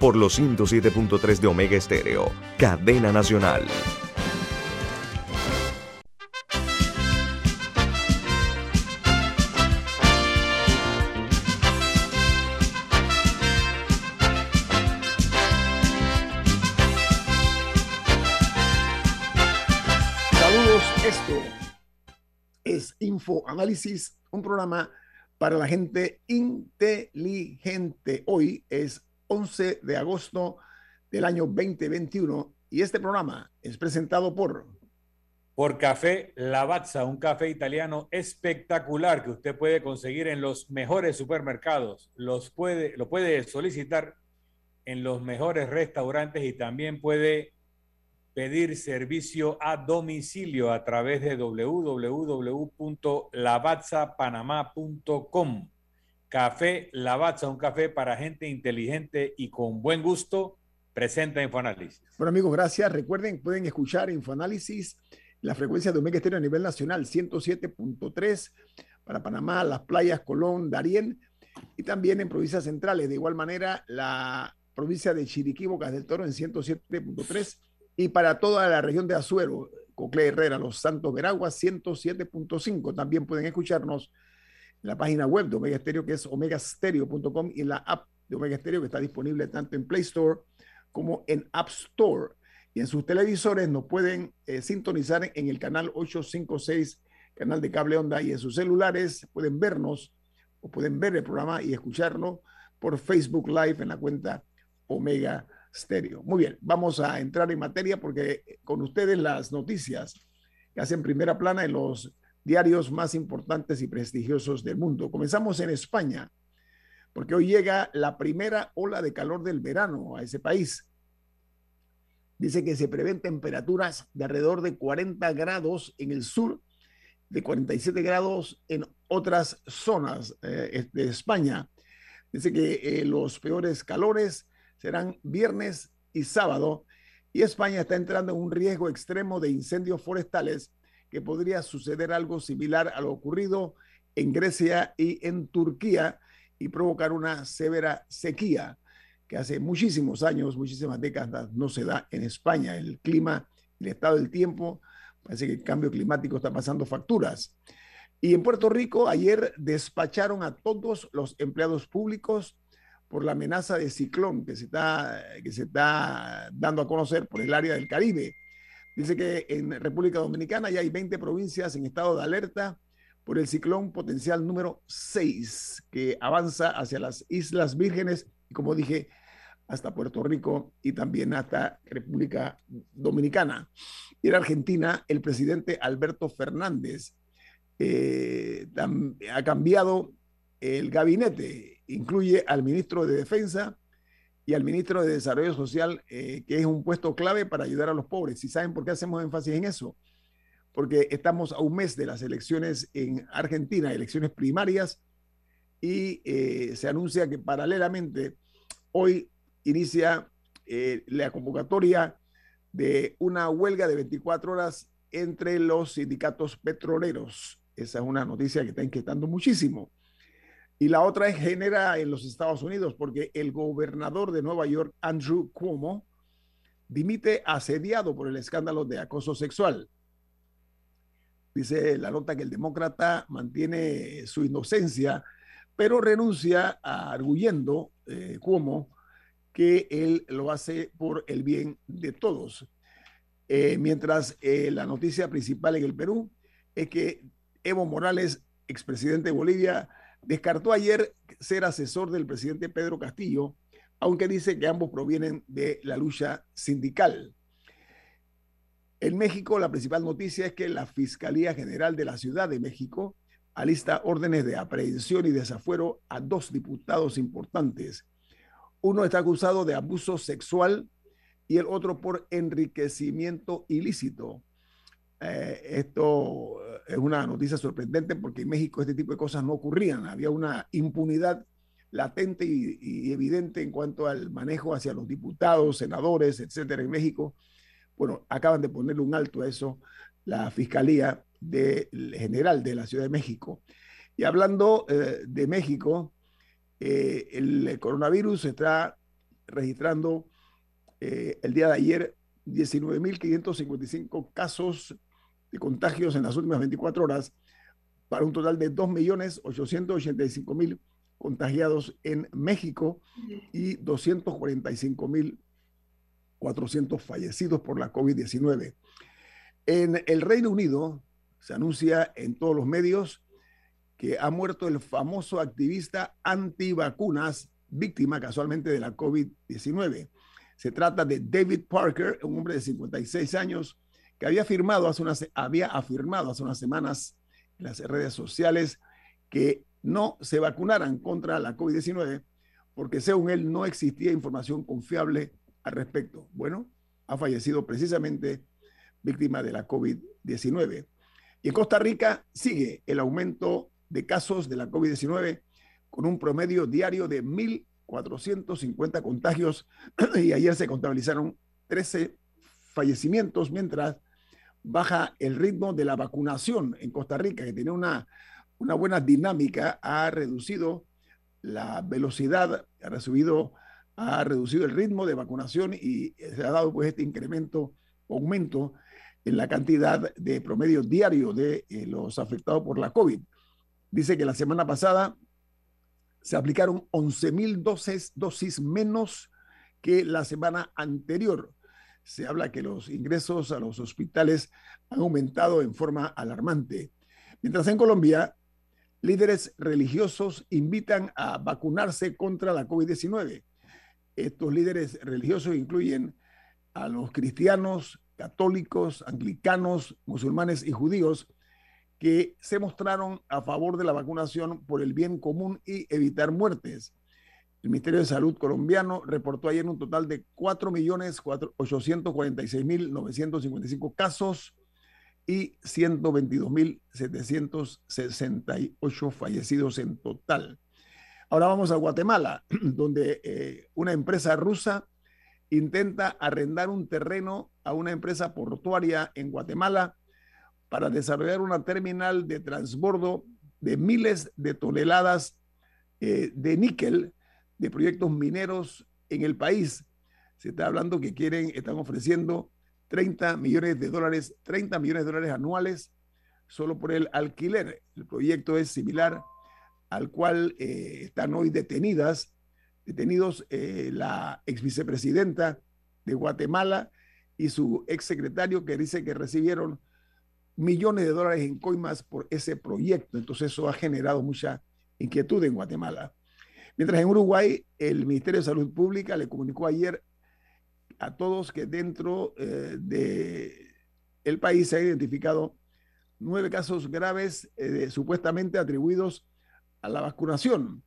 por los 107.3 de Omega Estéreo, cadena nacional. Saludos, esto es Infoanálisis, un programa para la gente inteligente. Hoy es 11 de agosto del año 2021 y este programa es presentado por... Por Café Lavazza, un café italiano espectacular que usted puede conseguir en los mejores supermercados. Los puede, lo puede solicitar en los mejores restaurantes y también puede pedir servicio a domicilio a través de www.lavazzapanamá.com. Café Lavazza, un café para gente inteligente y con buen gusto, presenta Infoanálisis. Bueno amigos, gracias. Recuerden, pueden escuchar Infoanálisis, la frecuencia de Omega Estéreo a nivel nacional, 107.3 para Panamá, las playas Colón, Darién y también en provincias centrales. De igual manera, la provincia de Chiriquí, Bocas del Toro en 107.3 y para toda la región de Azuero, Cocle Herrera, Los Santos Veragua, 107.5. También pueden escucharnos la página web de Omega Stereo, que es omegastereo.com, y en la app de Omega Stereo, que está disponible tanto en Play Store como en App Store. Y en sus televisores nos pueden eh, sintonizar en el canal 856, canal de cable onda, y en sus celulares pueden vernos o pueden ver el programa y escucharlo por Facebook Live en la cuenta Omega Stereo. Muy bien, vamos a entrar en materia porque con ustedes las noticias que hacen primera plana en los diarios más importantes y prestigiosos del mundo. Comenzamos en España, porque hoy llega la primera ola de calor del verano a ese país. Dice que se prevén temperaturas de alrededor de 40 grados en el sur, de 47 grados en otras zonas eh, de España. Dice que eh, los peores calores serán viernes y sábado, y España está entrando en un riesgo extremo de incendios forestales que podría suceder algo similar a lo ocurrido en Grecia y en Turquía y provocar una severa sequía que hace muchísimos años, muchísimas décadas no se da en España. El clima, el estado del tiempo, parece que el cambio climático está pasando facturas. Y en Puerto Rico ayer despacharon a todos los empleados públicos por la amenaza de ciclón que se está, que se está dando a conocer por el área del Caribe. Dice que en República Dominicana ya hay 20 provincias en estado de alerta por el ciclón potencial número 6 que avanza hacia las Islas Vírgenes y como dije, hasta Puerto Rico y también hasta República Dominicana. Y en Argentina, el presidente Alberto Fernández eh, ha cambiado el gabinete incluye al ministro de Defensa y al ministro de Desarrollo Social, eh, que es un puesto clave para ayudar a los pobres. ¿Y saben por qué hacemos énfasis en eso? Porque estamos a un mes de las elecciones en Argentina, elecciones primarias, y eh, se anuncia que paralelamente hoy inicia eh, la convocatoria de una huelga de 24 horas entre los sindicatos petroleros. Esa es una noticia que está inquietando muchísimo. Y la otra es genera en los Estados Unidos, porque el gobernador de Nueva York, Andrew Cuomo, dimite asediado por el escándalo de acoso sexual. Dice la nota que el demócrata mantiene su inocencia, pero renuncia arguyendo eh, Cuomo que él lo hace por el bien de todos. Eh, mientras eh, la noticia principal en el Perú es que Evo Morales, expresidente de Bolivia, descartó ayer ser asesor del presidente Pedro Castillo, aunque dice que ambos provienen de la lucha sindical. En México, la principal noticia es que la Fiscalía General de la Ciudad de México alista órdenes de aprehensión y desafuero a dos diputados importantes. Uno está acusado de abuso sexual y el otro por enriquecimiento ilícito. Eh, esto es una noticia sorprendente porque en México este tipo de cosas no ocurrían. Había una impunidad latente y, evidente en cuanto al manejo hacia los diputados, senadores, etcétera, en México. Bueno, acaban de ponerle un alto a eso la Fiscalía General de la Ciudad de México. Y hablando eh, de México, eh, el coronavirus está registrando eh, el día de ayer 19.555 casos de contagios en las últimas 24 horas para un total de 2.885.000 contagiados en México y 245.400 fallecidos por la COVID-19. En el Reino Unido se anuncia en todos los medios que ha muerto el famoso activista antivacunas, víctima casualmente de la COVID-19. Se trata de David Parker, un hombre de 56 años que había, firmado hace unas, había afirmado hace unas semanas en las redes sociales que no se vacunaran contra la COVID-19 porque según él no existía información confiable al respecto. Bueno, ha fallecido precisamente víctima de la COVID-19. Y en Costa Rica sigue el aumento de casos de la COVID-19 con un promedio diario de 1.450 contagios y ayer se contabilizaron 13 fallecimientos mientras baja el ritmo de la vacunación en Costa Rica, que tiene una, una buena dinámica, ha reducido la velocidad, ha ha reducido el ritmo de vacunación y se ha dado pues este incremento, aumento en la cantidad de promedio diario de eh, los afectados por la COVID dice que la semana pasada se aplicaron 11 mil dosis, dosis menos que la semana anterior. Se habla que los ingresos a los hospitales han aumentado en forma alarmante. Mientras en Colombia, líderes religiosos invitan a vacunarse contra la COVID-19. Estos líderes religiosos incluyen a los cristianos, católicos, anglicanos, musulmanes y judíos que se mostraron a favor de la vacunación por el bien común y evitar muertes. El Ministerio de Salud colombiano reportó ayer un total de 4.846.955 casos y 122.768 fallecidos en total. Ahora vamos a Guatemala, donde eh, una empresa rusa intenta arrendar un terreno a una empresa portuaria en Guatemala para desarrollar una terminal de transbordo de miles de toneladas eh, de níquel de proyectos mineros en el país. Se está hablando que quieren, están ofreciendo 30 millones de dólares, 30 millones de dólares anuales solo por el alquiler. El proyecto es similar al cual eh, están hoy detenidas, detenidos eh, la ex vicepresidenta de Guatemala y su ex secretario que dice que recibieron millones de dólares en coimas por ese proyecto. Entonces eso ha generado mucha inquietud en Guatemala. Mientras en Uruguay, el Ministerio de Salud Pública le comunicó ayer a todos que dentro eh, de el país se han identificado nueve casos graves eh, supuestamente atribuidos a la vacunación.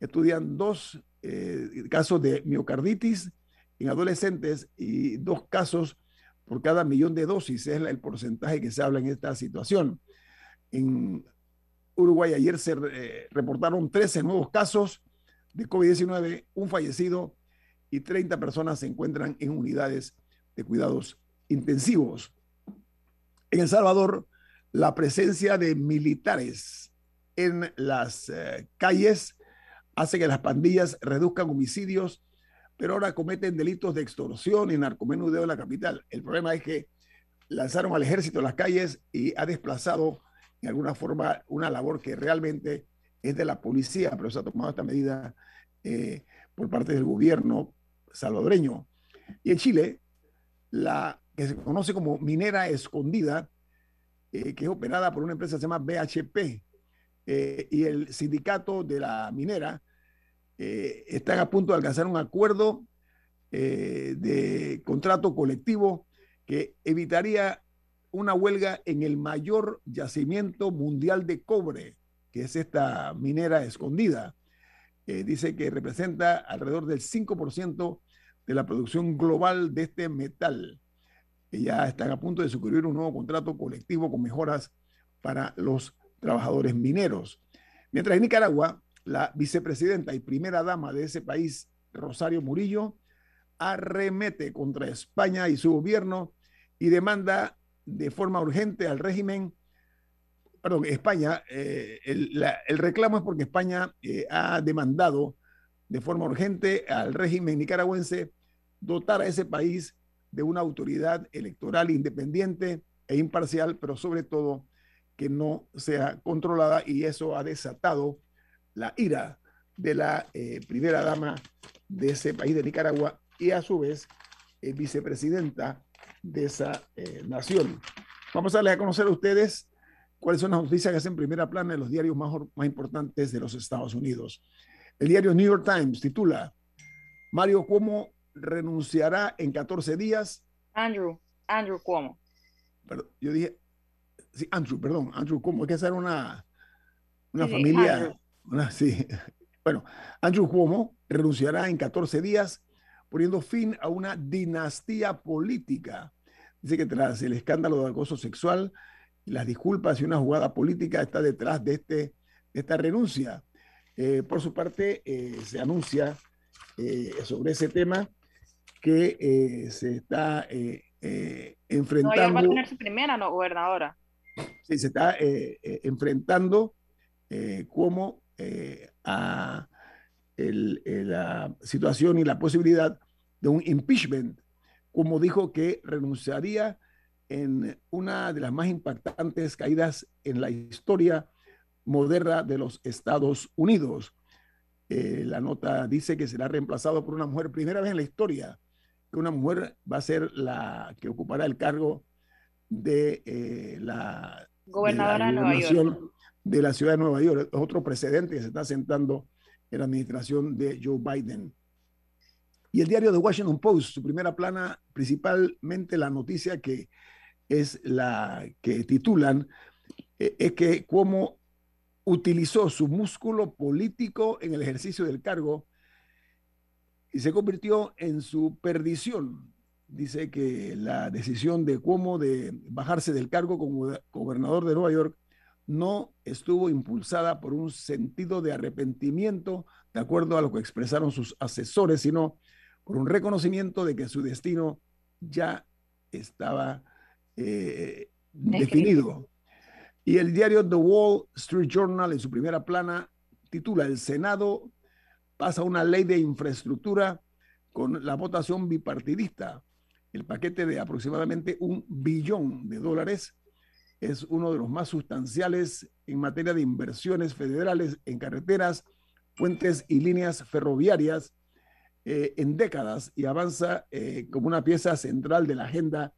Estudian dos eh, casos de miocarditis en adolescentes y dos casos por cada millón de dosis, es el porcentaje que se habla en esta situación. En Uruguay ayer se eh, reportaron 13 nuevos casos de COVID-19, un fallecido y 30 personas se encuentran en unidades de cuidados intensivos. En El Salvador, la presencia de militares en las eh, calles hace que las pandillas reduzcan homicidios pero ahora cometen delitos de extorsión y narcomenudeo en la capital. El problema es que lanzaron al ejército a las calles y ha desplazado en alguna forma una labor que realmente es de la policía, pero se ha tomado esta medida eh, por parte del gobierno salvadoreño. Y en Chile, la que se conoce como minera escondida, eh, que es operada por una empresa que se llama BHP, eh, y el sindicato de la minera están a punto de alcanzar un acuerdo de contrato colectivo que evitaría una huelga en el mayor yacimiento mundial de cobre, que es esta minera escondida. eh, dice que representa alrededor del 5% de la producción global de este metal. ya están a punto de suscribir un nuevo contrato colectivo con mejoras para los trabajadores mineros. Mientras en Nicaragua, la vicepresidenta y primera dama de ese país, Rosario Murillo, arremete contra España y su gobierno y demanda de forma urgente al régimen, perdón, España, eh, el, reclamo es porque España eh, ha demandado de forma urgente al régimen nicaragüense dotar a ese país de una autoridad electoral independiente e imparcial, pero sobre todo que no sea controlada y eso ha desatado la ira de la eh, primera dama de ese país de Nicaragua y a su vez vicepresidenta de esa eh, nación. Vamos a darles a conocer a ustedes cuáles son las noticias que hacen primera plana en los diarios más, más importantes de los Estados Unidos. El diario New York Times titula Mario Cuomo renunciará en 14 días. Andrew, Andrew Cuomo. Yo dije, sí, Andrew, perdón, Andrew Cuomo, hay que hacer una, una familia. sí. Bueno, Andrew Cuomo renunciará en 14 días poniendo fin a una dinastía política. Dice que tras el escándalo de acoso sexual, las disculpas y una jugada política está detrás de, este, de esta renuncia. Eh, por su parte, eh, se anuncia eh, sobre ese tema que se está enfrentando. No, va a tener su primera no, gobernadora. Sí, se está enfrentando como a la situación y la posibilidad de un impeachment, como dijo que renunciaría en una de las más impactantes caídas en la historia moderna de los Estados Unidos. Eh, la nota dice que será reemplazado por una mujer, primera vez en la historia, que una mujer va a ser la que ocupará el cargo de eh, la gobernadora de, Nueva York. de la ciudad de Nueva York. Es otro precedente que se está sentando en la administración de Joe Biden. Y el diario The Washington Post, su primera plana, principalmente la noticia que es la que titulan, eh, es que cómo utilizó su músculo político en el ejercicio del cargo y se convirtió en su perdición. Dice que la decisión de cómo de bajarse del cargo como gobernador de Nueva York no estuvo impulsada por un sentido de arrepentimiento, de acuerdo a lo que expresaron sus asesores, sino por un reconocimiento de que su destino ya estaba eh, definido. Y el diario The Wall Street Journal en su primera plana titula El Senado pasa una ley de infraestructura con la votación bipartidista. El paquete de aproximadamente un billón de dólares es uno de los más sustanciales en materia de inversiones federales en carreteras, puentes y líneas ferroviarias eh, en décadas y avanza eh, como una pieza central de la agenda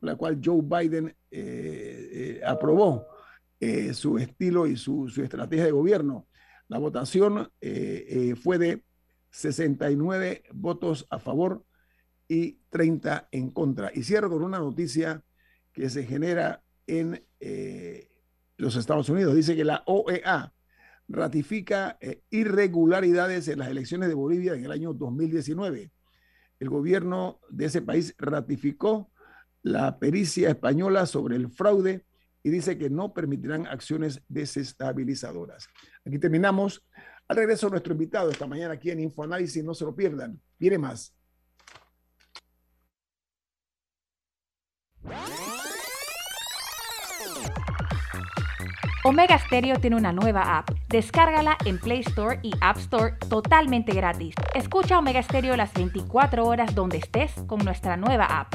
la cual Joe Biden eh, aprobó su estilo y su, su, estrategia de gobierno. La votación fue de 69 votos a favor y 30 en contra. Y cierro con una noticia que se genera en los Estados Unidos. Dice que la OEA ratifica eh, irregularidades en las elecciones de Bolivia en el año 2019. El gobierno de ese país ratificó la pericia española sobre el fraude y dice que no permitirán acciones desestabilizadoras. Aquí terminamos. Al regreso nuestro invitado esta mañana aquí en InfoAnálisis, no se lo pierdan. Viene más. Omega Stereo tiene una nueva app. Descárgala en Play Store y App Store totalmente gratis. Escucha Omega Stereo las 24 horas donde estés con nuestra nueva app.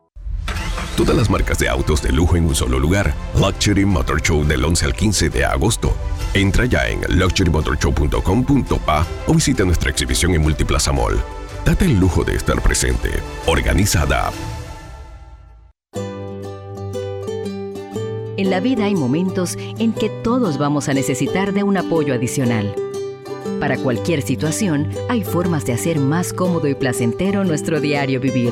Todas las marcas de autos de lujo en un solo lugar. Luxury Motor Show del 11 al 15 de agosto. Entra ya en luxurymotorshow.com.pa o visita nuestra exhibición en Multiplaza Mall. Date el lujo de estar presente. Organizada. En la vida hay momentos en que todos vamos a necesitar de un apoyo adicional. Para cualquier situación, hay formas de hacer más cómodo y placentero nuestro diario vivir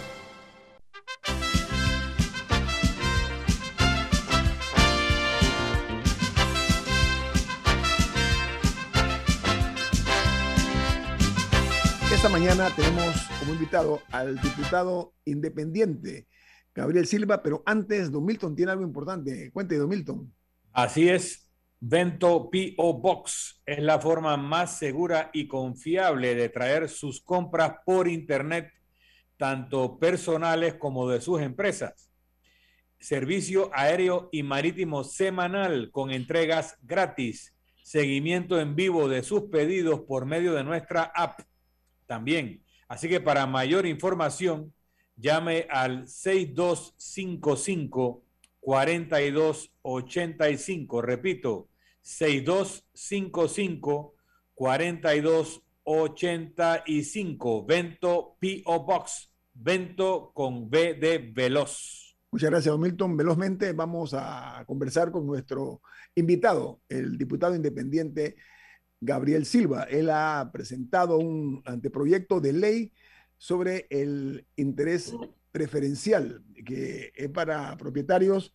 Esta mañana tenemos como invitado al diputado independiente Gabriel Silva, pero antes, Don Milton tiene algo importante. Cuente, Don Milton. Así es. Vento PO Box es la forma más segura y confiable de traer sus compras por Internet, tanto personales como de sus empresas. Servicio aéreo y marítimo semanal con entregas gratis, seguimiento en vivo de sus pedidos por medio de nuestra app también. Así que para mayor información, llame al 6255 4285. Repito, 6255 4285. Vento P.O. Box. Vento con B de Veloz. Muchas gracias, don Milton. Velozmente vamos a conversar con nuestro invitado, el diputado independiente Gabriel Silva. Él ha presentado un anteproyecto de ley sobre el interés preferencial, que es para propietarios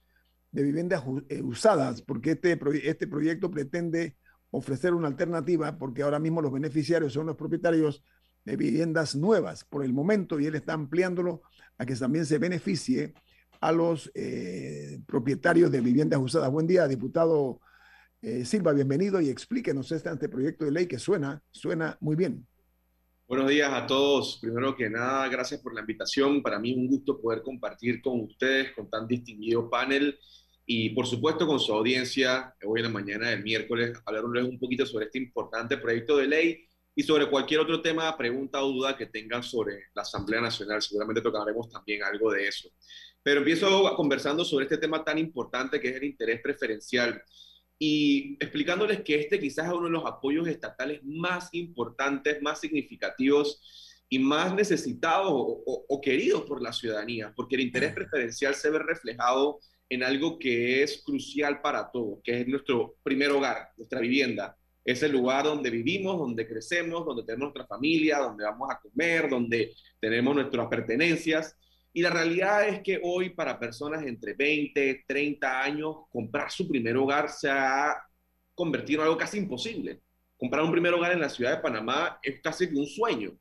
de viviendas eh, usadas, porque este, este proyecto pretende ofrecer una alternativa, porque ahora mismo los beneficiarios son los propietarios de viviendas nuevas por el momento, y él está ampliándolo a que también se beneficie a los eh, propietarios de viviendas usadas. Buen día, diputado eh, Silva, bienvenido y explíquenos este anteproyecto de ley que suena, suena muy bien. Buenos días a todos. Primero que nada, gracias por la invitación. Para mí es un gusto poder compartir con ustedes, con tan distinguido panel y por supuesto con su audiencia hoy en la mañana del miércoles, hablarles un poquito sobre este importante proyecto de ley y sobre cualquier otro tema, pregunta o duda que tengan sobre la Asamblea Nacional. Seguramente tocaremos también algo de eso. Pero empiezo conversando sobre este tema tan importante que es el interés preferencial y explicándoles que este quizás es uno de los apoyos estatales más importantes, más significativos y más necesitados o, queridos por la ciudadanía, porque el interés preferencial se ve reflejado en algo que es crucial para todos, que es nuestro primer hogar, nuestra vivienda. Es el lugar donde vivimos, donde crecemos, donde tenemos nuestra familia, donde vamos a comer, donde tenemos nuestras pertenencias. Y la realidad es que hoy para personas entre 20, 30 años, comprar su primer hogar se ha convertido en algo casi imposible. Comprar un primer hogar en la ciudad de Panamá es casi un sueño,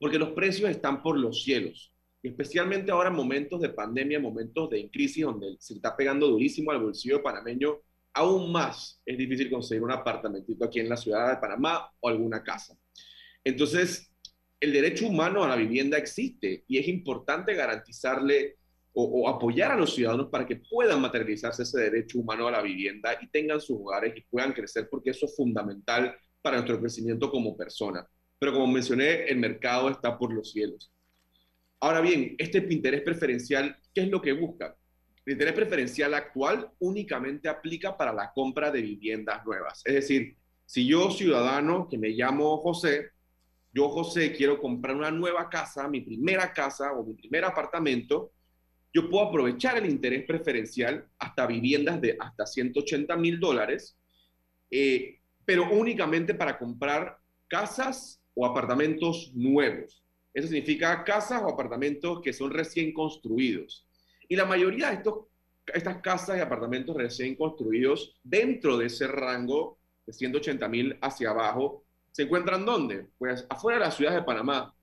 porque los precios están por los cielos. especialmente ahora en momentos de pandemia, momentos de crisis donde se está pegando durísimo al bolsillo panameño, aún más es difícil conseguir un apartamentito aquí en la ciudad de Panamá o alguna casa. Entonces, el derecho humano a la vivienda existe y es importante garantizarle o, apoyar a los ciudadanos para que puedan materializarse ese derecho humano a la vivienda y tengan sus hogares y puedan crecer, porque eso es fundamental para nuestro crecimiento como persona. Pero como mencioné, el mercado está por los cielos. Ahora bien, este interés preferencial, ¿qué es lo que busca? El interés preferencial actual únicamente aplica para la compra de viviendas nuevas. Es decir, si yo, ciudadano, que me llamo José, yo, José, quiero comprar una nueva casa, mi primera casa o mi primer apartamento, yo puedo aprovechar el interés preferencial hasta viviendas de hasta 180 mil dólares eh, pero únicamente para comprar casas o apartamentos nuevos. Eso significa casas o apartamentos que son recién construidos. Y la mayoría de estos, estas casas y apartamentos recién construidos dentro de ese rango de 180 mil hacia abajo, ¿se encuentran dónde? Pues afuera de la ciudad de Panamá,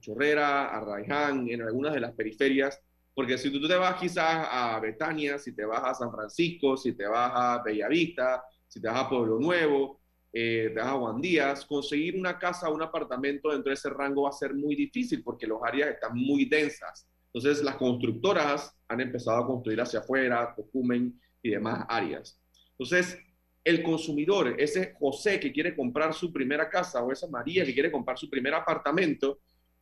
Chorrera, Arraiján, en algunas de las periferias, porque si tú te vas quizás a Betania, si te vas a San Francisco, si te vas a Bellavista, si te vas a Pueblo Nuevo, eh, te vas a Juan Díaz, conseguir una casa un apartamento dentro de ese rango va a ser muy difícil porque los áreas están muy densas. Entonces las constructoras han empezado a construir hacia afuera, Tocumen y demás áreas. Entonces, el consumidor, ese José que quiere comprar su primera casa o esa María que quiere comprar su primer apartamento,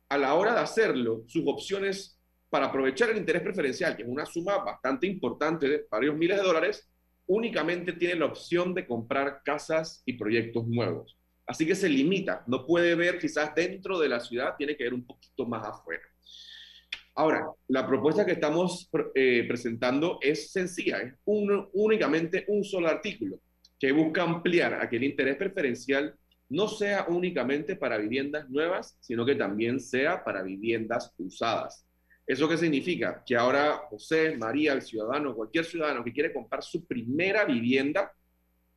a la hora de hacerlo, sus opciones para aprovechar el interés preferencial, que es una suma bastante importante de varios miles de dólares, únicamente tiene la opción de comprar casas y proyectos nuevos. Así que se limita, no puede ver quizás dentro de la ciudad, tiene que ver un poquito más afuera. Ahora, la propuesta que estamos eh, presentando es sencilla, es únicamente un solo artículo que busca ampliar a que el interés preferencial no sea únicamente para viviendas nuevas, sino que también sea para viviendas usadas. ¿Eso qué significa? Que ahora José, María, el ciudadano, cualquier ciudadano que quiere comprar su primera vivienda,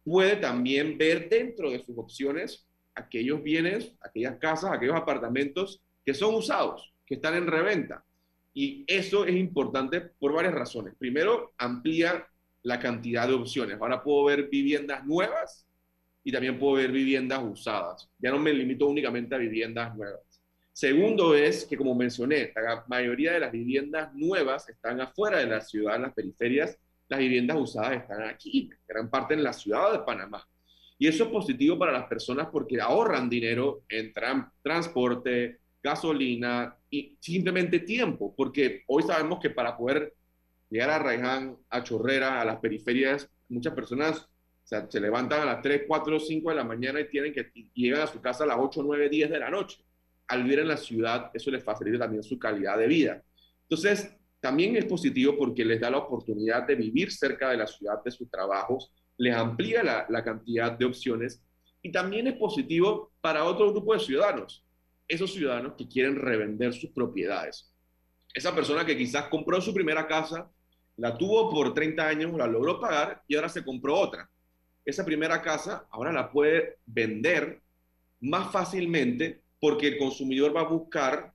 puede también ver dentro de sus opciones aquellos bienes, aquellas casas, aquellos apartamentos que son usados, que están en reventa. Y eso es importante por varias razones. Primero, amplía la cantidad de opciones. Ahora puedo ver viviendas nuevas y también puedo ver viviendas usadas. Ya no me limito únicamente a viviendas nuevas. Segundo es que, como mencioné, la mayoría de las viviendas nuevas están afuera de la ciudad, en las periferias. Las viviendas usadas están aquí, gran parte en la ciudad de Panamá. Y eso es positivo para las personas porque ahorran dinero en transporte, gasolina y simplemente tiempo, porque hoy sabemos que para poder llegar a Raiján, a Chorrera, a las periferias, muchas personas se levantan a las 3, 4, 5 de la mañana y tienen que llegan a su casa a las 8, 9, 10 de la noche al vivir en la ciudad, eso les facilita también su calidad de vida. Entonces, también es positivo porque les da la oportunidad de vivir cerca de la ciudad de sus trabajos, les amplía la, cantidad de opciones y también es positivo para otro grupo de ciudadanos, esos ciudadanos que quieren revender sus propiedades. Esa persona que quizás compró su primera casa, la tuvo por 30 años, la logró pagar y ahora se compró otra. Esa primera casa ahora la puede vender más fácilmente porque el consumidor va a buscar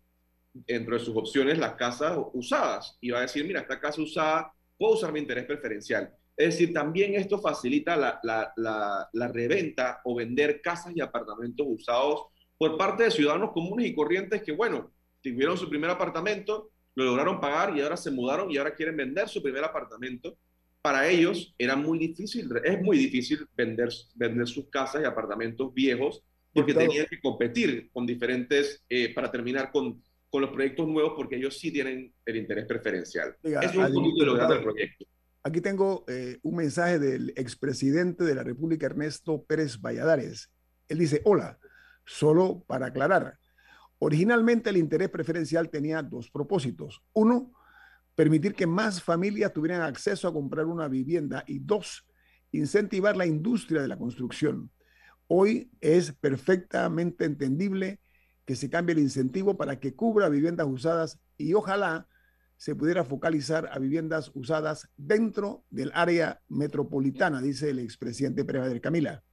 entre sus opciones las casas usadas y va a decir, mira, esta casa usada, puedo usar mi interés preferencial. Es decir, también esto facilita la, la, la, reventa o vender casas y apartamentos usados por parte de ciudadanos comunes y corrientes que, bueno, tuvieron su primer apartamento, lo lograron pagar y ahora se mudaron y ahora quieren vender su primer apartamento. Para ellos era muy difícil, es muy difícil vender, vender sus casas y apartamentos viejos porque tenían que competir con diferentes, eh, para terminar con, con los proyectos nuevos, porque ellos sí tienen el interés preferencial. Eso es un poquito de lo del proyecto. Aquí tengo eh, un mensaje del expresidente de la República, Ernesto Pérez Valladares. Él dice, hola, solo para aclarar, originalmente el interés preferencial tenía dos propósitos. Uno, permitir que más familias tuvieran acceso a comprar una vivienda y dos, incentivar la industria de la construcción. Hoy es perfectamente entendible que se cambie el incentivo para que cubra viviendas usadas y ojalá se pudiera focalizar a viviendas usadas dentro del área metropolitana, dice el expresidente Pérez del Camila.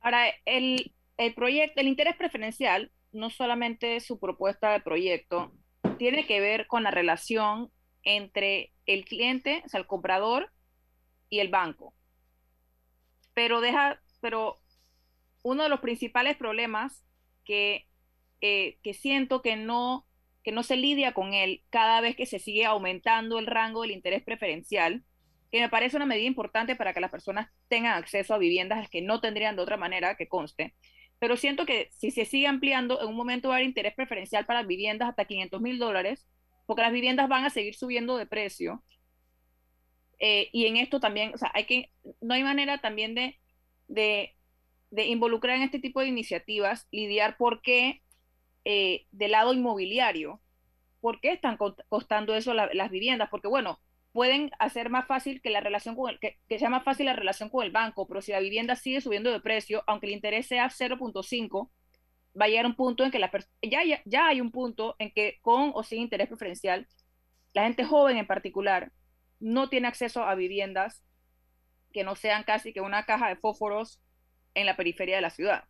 Ahora, el, el proyecto, el interés preferencial, no solamente su propuesta de proyecto, tiene que ver con la relación entre el cliente, o sea, el comprador y el banco. Pero deja pero uno de los principales problemas que, eh, que siento que no, que no se lidia con él cada vez que se sigue aumentando el rango del interés preferencial, que me parece una medida importante para que las personas tengan acceso a viviendas que no tendrían de otra manera que conste. Pero siento que si se sigue ampliando, en un momento va a haber interés preferencial para viviendas hasta 500 mil dólares, porque las viviendas van a seguir subiendo de precio. Eh, y en esto también, o sea, hay que, no hay manera también de de, involucrar en este tipo de iniciativas, lidiar por qué eh, del lado inmobiliario, por qué están costando eso las viviendas, porque bueno, pueden hacer más fácil que la relación con el, que, sea más fácil la relación con el banco, pero si la vivienda sigue subiendo de precio, aunque el interés sea 0.5, va a llegar un punto en que la ya, ya, ya hay un punto en que con o sin interés preferencial, la gente joven en particular no tiene acceso a viviendas que no sean casi que una caja de fósforos en la periferia de la ciudad.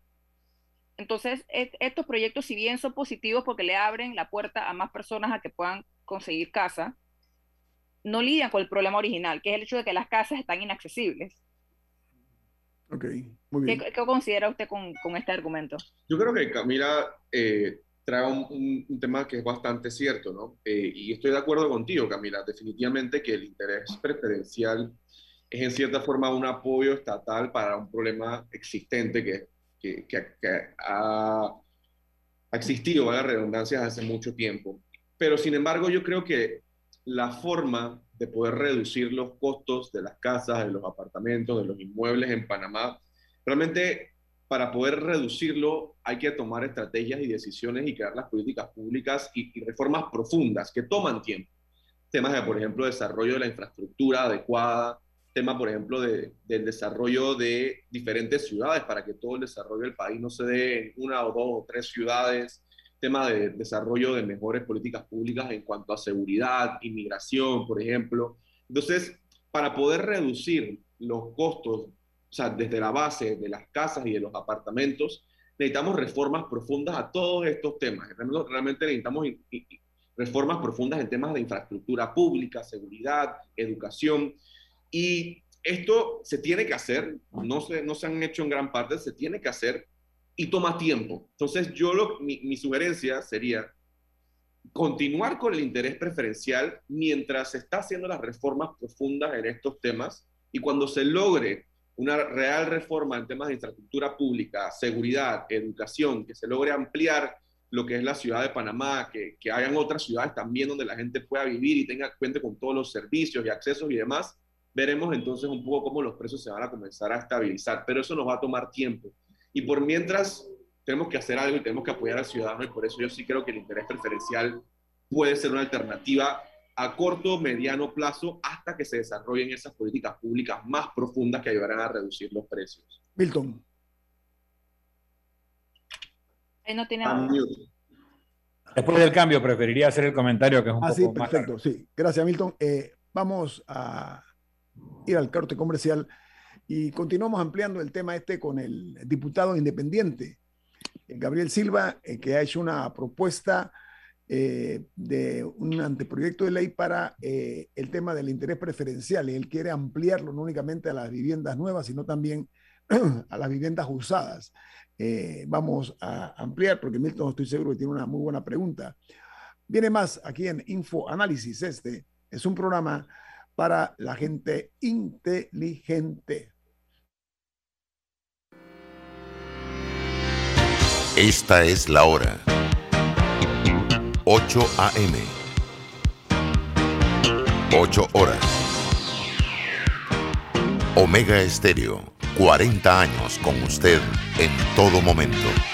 Entonces, estos proyectos, si bien son positivos porque le abren la puerta a más personas a que puedan conseguir casa, no lidian con el problema original, que es el hecho de que las casas están inaccesibles. Ok, muy bien. ¿Qué, considera usted con, con, este argumento? Yo creo que Camila eh, trae un, un, tema que es bastante cierto, ¿no? Eh, y estoy de acuerdo contigo, Camila. Definitivamente que el interés preferencial es en cierta forma un apoyo estatal para un problema existente que, que, que, ha, ha existido, a redundancias, hace mucho tiempo. Pero sin embargo, yo creo que la forma de poder reducir los costos de las casas, de los apartamentos, de los inmuebles en Panamá. Realmente, para poder reducirlo, hay que tomar estrategias y decisiones y crear las políticas públicas y, reformas profundas que toman tiempo. Temas de, por ejemplo, desarrollo de la infraestructura adecuada, tema, por ejemplo, de, del desarrollo de diferentes ciudades para que todo el desarrollo del país no se dé en una o dos o tres ciudades, tema de desarrollo de mejores políticas públicas en cuanto a seguridad, inmigración, por ejemplo. Entonces, para poder reducir los costos, o sea, desde la base de las casas y de los apartamentos, necesitamos reformas profundas a todos estos temas. Realmente necesitamos reformas profundas en temas de infraestructura pública, seguridad, educación. Y esto se tiene que hacer, no se, no se han hecho en gran parte, se tiene que hacer y toma tiempo. Entonces, yo lo, mi, sugerencia sería continuar con el interés preferencial mientras se está haciendo las reformas profundas en estos temas y cuando se logre una real reforma en temas de infraestructura pública, seguridad, educación, que se logre ampliar lo que es la ciudad de Panamá, que, que hayan otras ciudades también donde la gente pueda vivir y tenga cuenta con todos los servicios y accesos y demás, veremos entonces un poco cómo los precios se van a comenzar a estabilizar. Pero eso nos va a tomar tiempo. Y por mientras tenemos que hacer algo y tenemos que apoyar al ciudadano y por eso yo sí creo que el interés preferencial puede ser una alternativa a corto, mediano plazo hasta que se desarrollen esas políticas públicas más profundas que ayudarán a reducir los precios. Milton. Ahí no tiene Después del cambio, preferiría hacer el comentario que es un ah, poco sí, perfecto, sí. Gracias, Milton. Eh, vamos a ir al corte comercial y continuamos ampliando el tema este con el diputado independiente, eh, Gabriel Silva, eh, que ha hecho una propuesta eh, de un anteproyecto de ley para el tema del interés preferencial. Y él quiere ampliarlo no únicamente a las viviendas nuevas, sino también a las viviendas usadas. vamos a ampliar, porque Milton estoy seguro que tiene una muy buena pregunta. Viene más aquí en Info Análisis. Este es un programa para la gente inteligente. Esta es la hora. 8 a.m. 8 horas. Omega Estéreo, 40 años con usted en todo momento.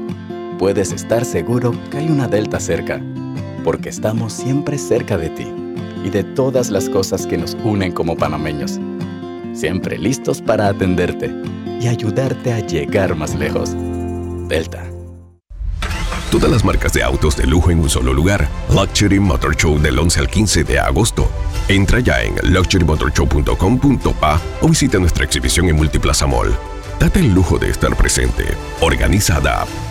puedes estar seguro que hay una Delta cerca, porque estamos siempre cerca de ti y de todas las cosas que nos unen como panameños. Siempre listos para atenderte y ayudarte a llegar más lejos. Delta. Todas las marcas de autos de lujo en un solo lugar. Luxury Motor Show del 11 al 15 de agosto. Entra ya en luxurymotorshow.com.pa o visita nuestra exhibición en Multiplaza Mall. Date el lujo de estar presente. Organizada en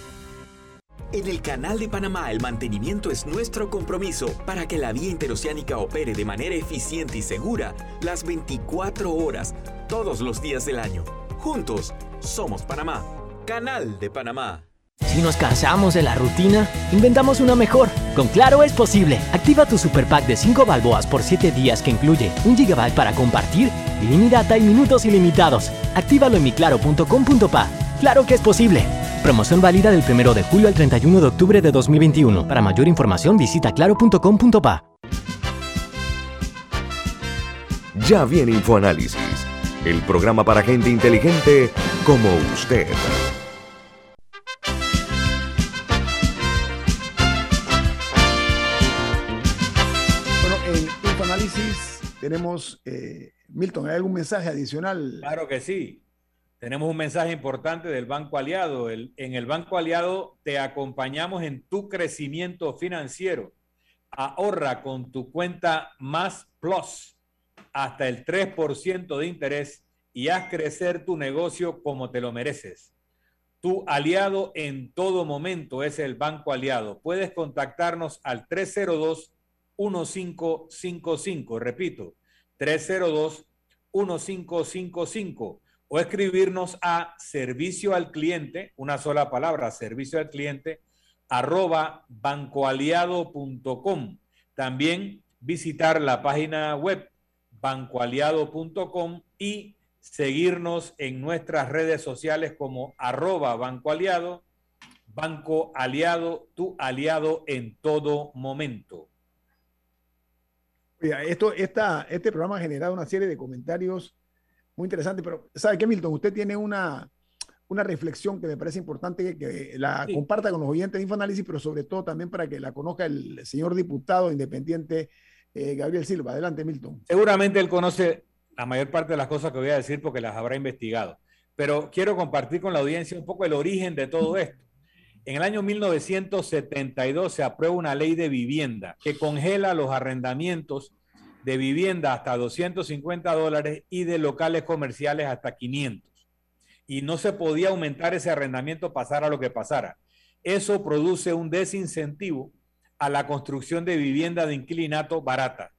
En el Canal de Panamá el mantenimiento es nuestro compromiso para que la vía interoceánica opere de manera eficiente y segura las 24 horas, todos los días del año. Juntos, somos Panamá. Canal de Panamá. Si nos cansamos de la rutina, inventamos una mejor. Con Claro es posible. Activa tu super pack de 5 balboas por 7 días que incluye un gigabyte para compartir, ilimitada y minutos ilimitados. Actívalo en miclaro.com.pa. Claro que es posible. Promoción válida del 1 de julio al 31 de octubre de 2021. Para mayor información visita claro.com.pa. Ya viene InfoAnálisis, el programa para gente inteligente como usted. Bueno, en InfoAnálisis tenemos, eh, Milton, ¿hay algún mensaje adicional? Claro que sí. Tenemos un mensaje importante del Banco Aliado. En el Banco Aliado te acompañamos en tu crecimiento financiero. Ahorra con tu cuenta Más Plus hasta el 3% de interés y haz crecer tu negocio como te lo mereces. Tu aliado en todo momento es el Banco Aliado. Puedes contactarnos al 302-1555. Repito, 302-1555 o escribirnos a servicio al cliente, una sola palabra, servicio al cliente, arroba bancoaliado.com. También visitar la página web bancoaliado.com y seguirnos en nuestras redes sociales como arroba Banco Aliado, Banco Aliado, tu aliado en todo momento. Esto, esta, este programa ha generado una serie de comentarios muy interesantes, pero ¿sabe qué, Milton? Usted tiene una, una reflexión que me parece importante que, que la Sí. comparta con los oyentes de Infoanálisis, pero sobre todo también para que la conozca el señor diputado independiente eh, Gabriel Silva. Adelante, Milton. Seguramente él conoce la mayor parte de las cosas que voy a decir porque las habrá investigado, pero quiero compartir con la audiencia un poco el origen de todo esto. En el año 1972 se aprueba una ley de vivienda que congela los arrendamientos de vivienda hasta 250 dólares y de locales comerciales hasta 500. Y no se podía aumentar ese arrendamiento pasara lo que pasara. Eso produce un desincentivo a la construcción de vivienda de inclinato barata.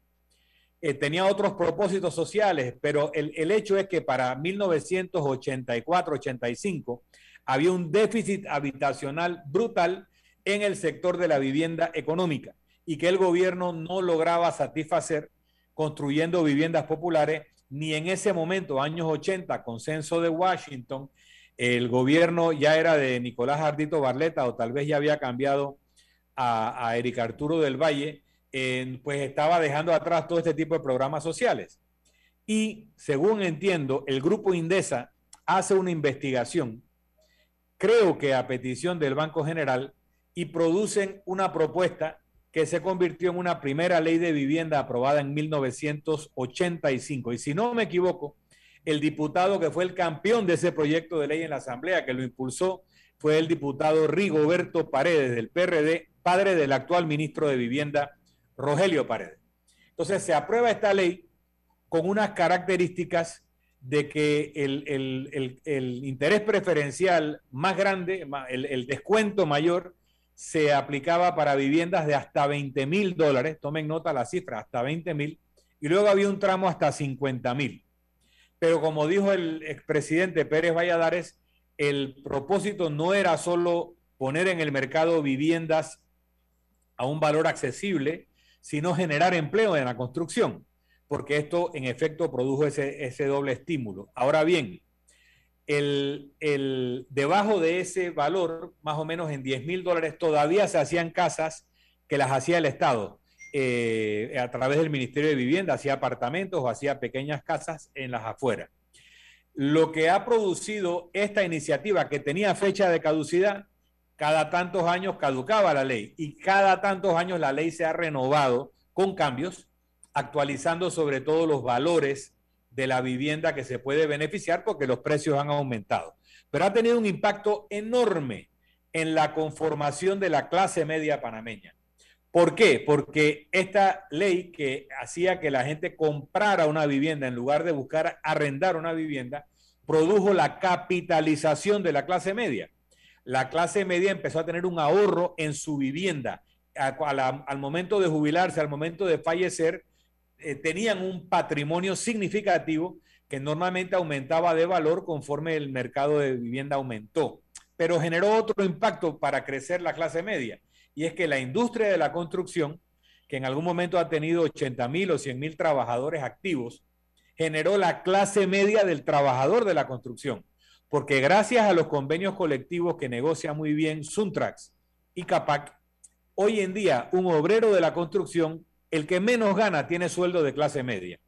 Eh, tenía otros propósitos sociales, pero el, el hecho es que para 1984-85 había un déficit habitacional brutal en el sector de la vivienda económica y que el gobierno no lograba satisfacer construyendo viviendas populares, ni en ese momento, años 80, consenso de Washington, el gobierno ya era de Nicolás Ardito Barleta o tal vez ya había cambiado a, Eric Arturo del Valle, pues estaba dejando atrás todo este tipo de programas sociales. Y según entiendo, el grupo Indesa hace una investigación, creo que a petición del Banco General, y producen una propuesta que se convirtió en una primera ley de vivienda aprobada en 1985. Y si no me equivoco, el diputado que fue el campeón de ese proyecto de ley en la Asamblea, que lo impulsó, fue el diputado Rigoberto Paredes del PRD, padre del actual ministro de Vivienda, Rogelio Paredes. Entonces se aprueba esta ley con unas características de que el, el- el- el interés preferencial más grande, el descuento mayor, se aplicaba para viviendas de hasta 20 mil dólares, tomen nota la cifra, hasta 20 mil, y luego había un tramo hasta 50 mil. Pero como dijo el expresidente Pérez Valladares, el propósito no era solo poner en el mercado viviendas a un valor accesible, sino generar empleo en la construcción, porque esto en efecto produjo ese, ese doble estímulo. Ahora bien, el, debajo de ese valor, más o menos en 10 mil dólares, todavía se hacían casas que las hacía el Estado eh, a través del Ministerio de Vivienda, hacía apartamentos o hacía pequeñas casas en las afueras. Lo que ha producido esta iniciativa que tenía fecha de caducidad cada tantos años caducaba la ley y cada tantos años la ley se ha renovado con cambios, actualizando sobre todo los valores de la vivienda que se puede beneficiar porque los precios han aumentado. Pero ha tenido un impacto enorme en la conformación de la clase media panameña. ¿Por qué? Porque esta ley que hacía que la gente comprara una vivienda en lugar de buscar arrendar una vivienda, produjo la capitalización de la clase media. La clase media empezó a tener un ahorro en su vivienda. al momento de jubilarse, al momento de fallecer, eh, tenían un patrimonio significativo que normalmente aumentaba de valor conforme el mercado de vivienda aumentó. Pero generó otro impacto para crecer la clase media, y es que la industria de la construcción, que en algún momento ha tenido 80 mil o 100 mil trabajadores activos, generó la clase media del trabajador de la construcción, porque gracias a los convenios colectivos que negocia muy bien Suntrax y Capac, hoy en día un obrero de la construcción, el que menos gana, tiene sueldo de clase media.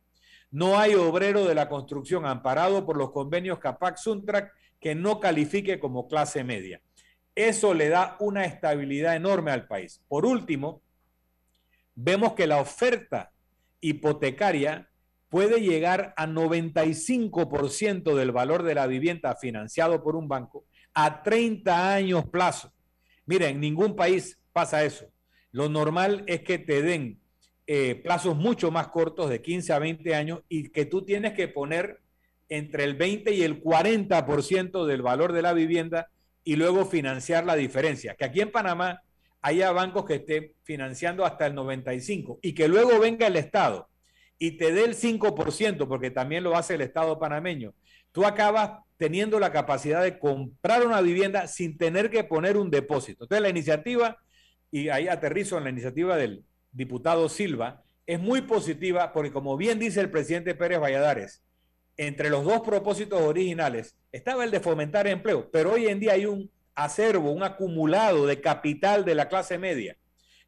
No hay obrero de la construcción amparado por los convenios Capac Suntrax que no califique como clase media. Eso le da una estabilidad enorme al país. Por último, vemos que la oferta hipotecaria puede llegar a 95% del valor de la vivienda financiado por un banco a 30 años plazo. Mira, en ningún país pasa eso. Lo normal es que te den eh, plazos mucho más cortos, de 15 a 20 años, y que tú tienes que poner entre el 20 y el 40% del valor de la vivienda y luego financiar la diferencia. Que aquí en Panamá haya bancos que estén financiando hasta el 95% y que luego venga el Estado y te dé el 5%, porque también lo hace el Estado panameño, tú acabas teniendo la capacidad de comprar una vivienda sin tener que poner un depósito. Entonces la iniciativa, y ahí aterrizo en la iniciativa del diputado Silva, es muy positiva porque como bien dice el presidente Pérez Valladares, entre los dos propósitos originales estaba el de fomentar empleo, pero hoy en día hay un acervo, un acumulado de capital de la clase media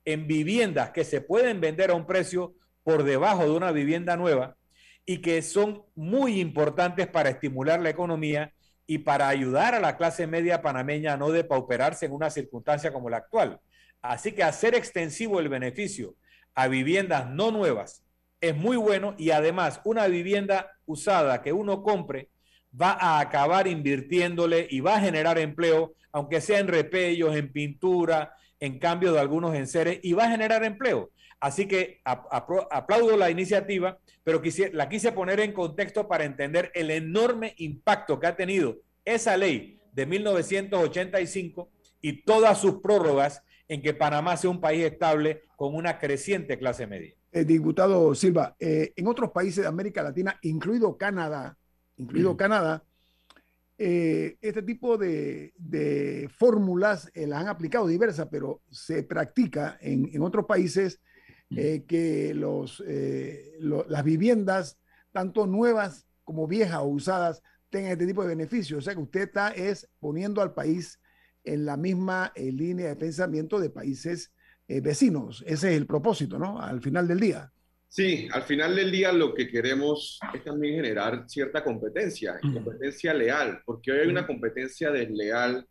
en viviendas que se pueden vender a un precio por debajo de una vivienda nueva y que son muy importantes para estimular la economía y para ayudar a la clase media panameña a no depauperarse en una circunstancia como la actual. Así que hacer extensivo el beneficio a viviendas no nuevas es muy bueno y además una vivienda usada que uno compre va a acabar invirtiéndole y va a generar empleo, aunque sea en repellos, en pintura, en cambio de algunos enseres, y va a generar empleo. Así que aplaudo la iniciativa, pero la quise poner en contexto para entender el enorme impacto que ha tenido esa ley de 1985 y todas sus prórrogas en que Panamá sea un país estable con una creciente clase media. Eh, diputado Silva, eh, en otros países de América Latina, incluido Canadá, incluido mm. Canadá, eh, este tipo de, fórmulas las han aplicado diversas, pero se practica en, en otros países eh, que los, eh, las viviendas, tanto nuevas como viejas o usadas, tengan este tipo de beneficios. O sea que usted está es poniendo al país en la misma eh, línea de pensamiento de países vecinos. Ese es el propósito, ¿no? Al final del día. Sí, al final del día lo que queremos es también generar cierta competencia, competencia leal, porque hoy hay una competencia desleal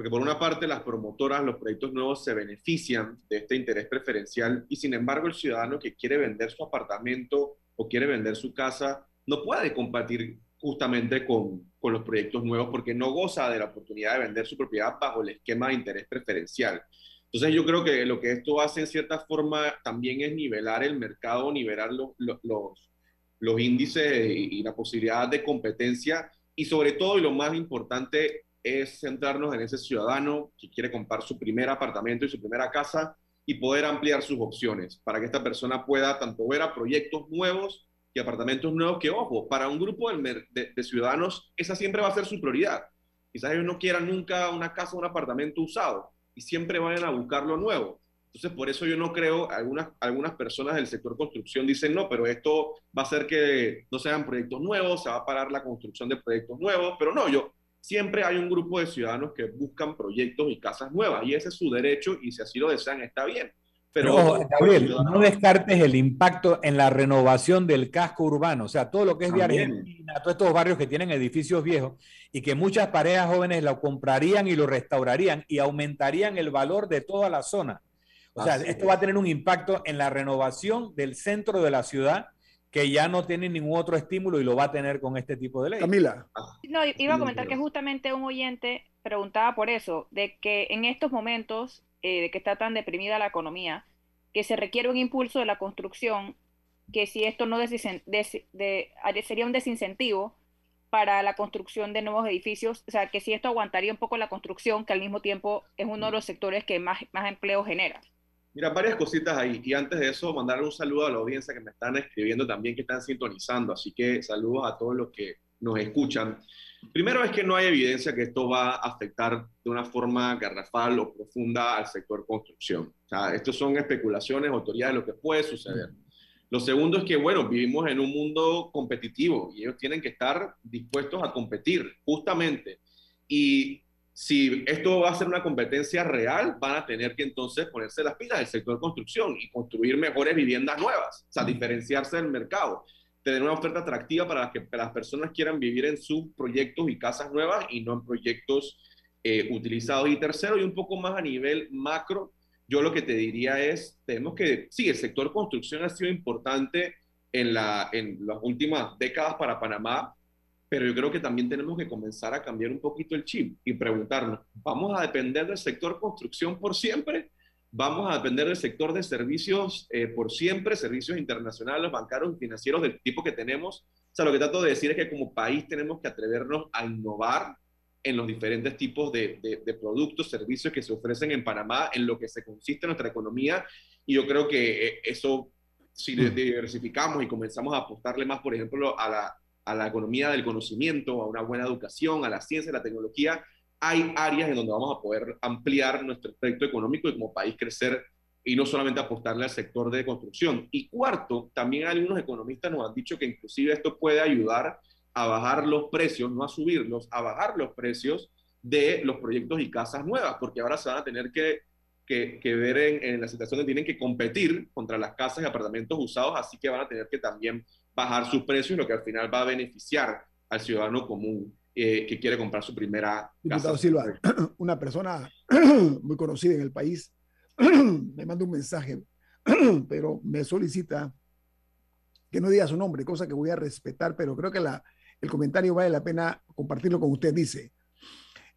porque por una parte las promotoras, los proyectos nuevos se benefician de este interés preferencial y sin embargo el ciudadano que quiere vender su apartamento o quiere vender su casa no puede compartir justamente con, con los proyectos nuevos porque no goza de la oportunidad de vender su propiedad bajo el esquema de interés preferencial. Entonces yo creo que lo que esto hace en cierta forma también es nivelar el mercado, nivelar los, los, los índices y la posibilidad de competencia y sobre todo y lo más importante es centrarnos en ese ciudadano que quiere comprar su primer apartamento y su primera casa y poder ampliar sus opciones para que esta persona pueda tanto ver a proyectos nuevos y apartamentos nuevos que, ojo, para un grupo de, ciudadanos esa siempre va a ser su prioridad. Quizás ellos no quieran nunca una casa o un apartamento usado y siempre vayan a buscar lo nuevo. Entonces, por eso yo no creo, algunas, algunas personas del sector construcción dicen, no, pero esto va a hacer que no sean proyectos nuevos, se va a parar la construcción de proyectos nuevos, pero no, yo, siempre hay un grupo de ciudadanos que buscan proyectos y casas nuevas y ese es su derecho y si así lo desean está bien. Pero, ojo, Gabriel, no descartes el impacto en la renovación del casco urbano, o sea, todo lo que es de Argentina, todos estos barrios que tienen edificios viejos y que muchas parejas jóvenes lo comprarían y lo restaurarían y aumentarían el valor de toda la zona. O sea, esto va a tener un impacto en la renovación del centro de la ciudad que ya no tiene ningún otro estímulo y lo va a tener con este tipo de ley. Camila. No, iba a comentar que justamente un oyente preguntaba por eso, de que en estos momentos eh, de que está tan deprimida la economía, que se requiere un impulso de la construcción, que si esto no sería un desincentivo para la construcción de nuevos edificios, o sea, que si esto aguantaría un poco la construcción, que al mismo tiempo es uno de los sectores que más, más empleo genera. Mira, varias cositas ahí. Y antes de eso, mandar un saludo a la audiencia que me están escribiendo también, que están sintonizando. Así que saludos a todos los que nos escuchan. Primero es que no hay evidencia que esto va a afectar de una forma garrafal o profunda al sector construcción. O sea, estos son especulaciones de lo que puede suceder. Lo segundo es que, bueno, vivimos en un mundo competitivo y ellos tienen que estar dispuestos a competir, justamente. Y si esto va a ser una competencia real, van a tener que entonces ponerse las pilas del sector construcción y construir mejores viviendas nuevas, o sea, diferenciarse del mercado tener una oferta atractiva para que las personas quieran vivir en sus proyectos y casas nuevas y no en proyectos eh, utilizados. Y tercero, y un poco más a nivel macro, yo lo que te diría es, tenemos que, sí, el sector construcción ha sido importante en, la, en las últimas décadas para Panamá, pero yo creo que también tenemos que comenzar a cambiar un poquito el chip y preguntarnos, ¿vamos a depender del sector construcción por siempre? Vamos a depender del sector de servicios eh, por siempre, servicios internacionales, bancarios, financieros del tipo que tenemos. O sea, lo que trato de decir es que como país tenemos que atrevernos a innovar en los diferentes tipos de, de, productos, servicios que se ofrecen en Panamá, en lo que se consiste nuestra economía. Y yo creo que eh, eso, si mm. diversificamos y comenzamos a apostarle más, por ejemplo, a la, a la economía del conocimiento, a una buena educación, a la ciencia, a la tecnología, hay áreas en donde vamos a poder ampliar nuestro efecto económico y como país crecer y no solamente apostarle al sector de construcción. Y cuarto, también algunos economistas nos han dicho que inclusive esto puede ayudar a bajar los precios, no a subirlos, a bajar los precios de los proyectos y casas nuevas, porque ahora se van a tener que, que, ver en, en, la situación de tienen que competir contra las casas y apartamentos usados, así que van a tener que también bajar sus precios, lo que al final va a beneficiar al ciudadano común. Eh, que quiere comprar su primera Diputado Silva, una persona muy conocida en el país me manda un mensaje, pero me solicita que no diga su nombre, cosa que voy a respetar, pero creo que la, el comentario vale la pena compartirlo con usted. Dice,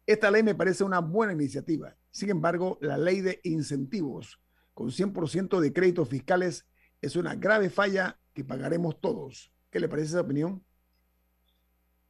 esta ley me parece una buena iniciativa. Sin embargo, la ley de incentivos con 100% de créditos fiscales es una grave falla que pagaremos todos. ¿Qué le parece esa opinión?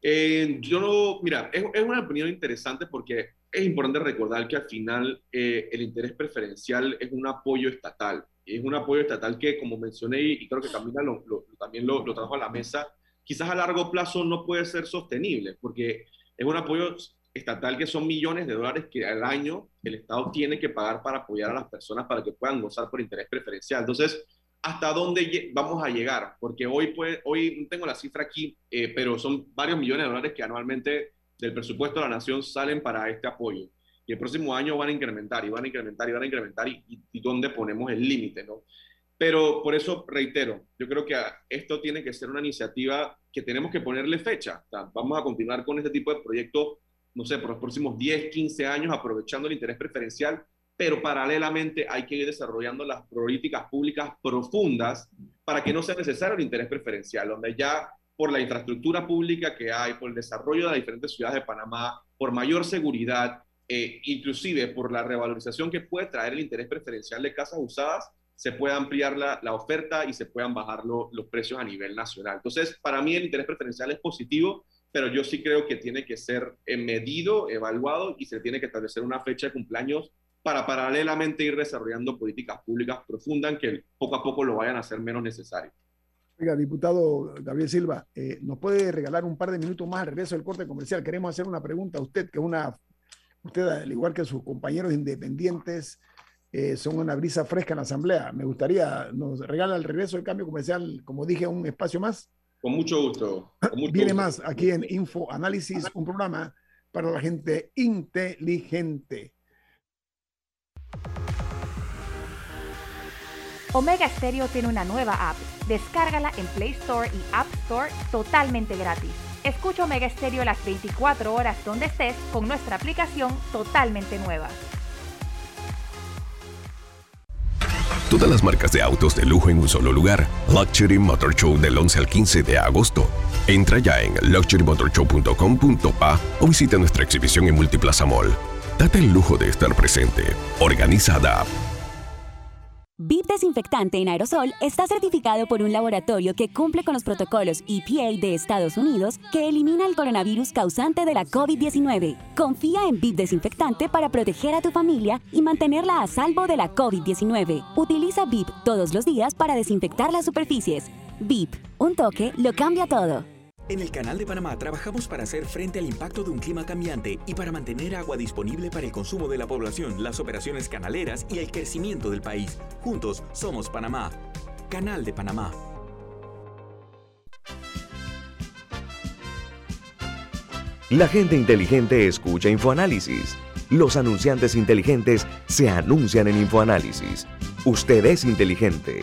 Eh, yo no, mira, es, es, una opinión interesante porque es importante recordar que al final eh, el interés preferencial es un apoyo estatal. Es un apoyo estatal que, como mencioné, y creo que Camila lo, también lo, lo, trajo a la mesa, quizás a largo plazo no puede ser sostenible, porque es un apoyo estatal que son millones de dólares que al año el Estado tiene que pagar para apoyar a las personas para que puedan gozar por interés preferencial. Entonces, hasta dónde vamos a llegar, porque hoy, pues, hoy tengo la cifra aquí, eh, pero son varios millones de dólares que anualmente del presupuesto de la nación salen para este apoyo. Y el próximo año van a incrementar y van a incrementar y van a incrementar y, y, dónde ponemos el límite, ¿no? Pero por eso reitero, yo creo que esto tiene que ser una iniciativa que tenemos que ponerle fecha. vamos a continuar con este tipo de proyectos, no sé, por los próximos 10, 15 años, aprovechando el interés preferencial pero paralelamente hay que ir desarrollando las políticas públicas profundas para que no sea necesario el interés preferencial, donde ya por la infraestructura pública que hay, por el desarrollo de las diferentes ciudades de Panamá, por mayor seguridad, eh, inclusive por la revalorización que puede traer el interés preferencial de casas usadas, se pueda ampliar la, la oferta y se puedan bajar los precios a nivel nacional. Entonces, para mí el interés preferencial es positivo, pero yo sí creo que tiene que ser eh, medido, evaluado y se tiene que establecer una fecha de cumpleaños para paralelamente ir desarrollando políticas públicas profundas que poco a poco lo vayan a hacer menos necesario. Oiga, diputado Gabriel Silva, eh, ¿nos puede regalar un par de minutos más al regreso del corte comercial? Queremos hacer una pregunta a usted, que una, usted, al igual que sus compañeros independientes, eh, son una brisa fresca en la Asamblea. Me gustaría, ¿nos regala el regreso del cambio comercial, como dije, un espacio más? Con mucho gusto. Viene más aquí en Info Análisis, un programa para la gente inteligente. Omega Stereo tiene una nueva app. Descárgala en Play Store y App Store totalmente gratis. Escucha Omega Stereo las 24 horas donde estés con nuestra aplicación totalmente nueva. Todas las marcas de autos de lujo en un solo lugar. Luxury Motor Show del 11 al 15 de agosto. Entra ya en luxurymotorshow.com.pa o visita nuestra exhibición en Multiplaza Mall. Date el lujo de estar presente. Organizada VIP Desinfectante en aerosol está certificado por un laboratorio que cumple con los protocolos EPA de Estados Unidos que elimina el coronavirus causante de la COVID-19. Confía en VIP Desinfectante para proteger a tu familia y mantenerla a salvo de la COVID-19. Utiliza VIP todos los días para desinfectar las superficies. VIP, un toque lo cambia todo. En el Canal de Panamá trabajamos para hacer frente al impacto de un clima cambiante y para mantener agua disponible para el consumo de la población, las operaciones canaleras y el crecimiento del país. Juntos somos Panamá. Canal de Panamá. La gente inteligente escucha InfoAnálisis. Los anunciantes inteligentes se anuncian en InfoAnálisis. Usted es inteligente.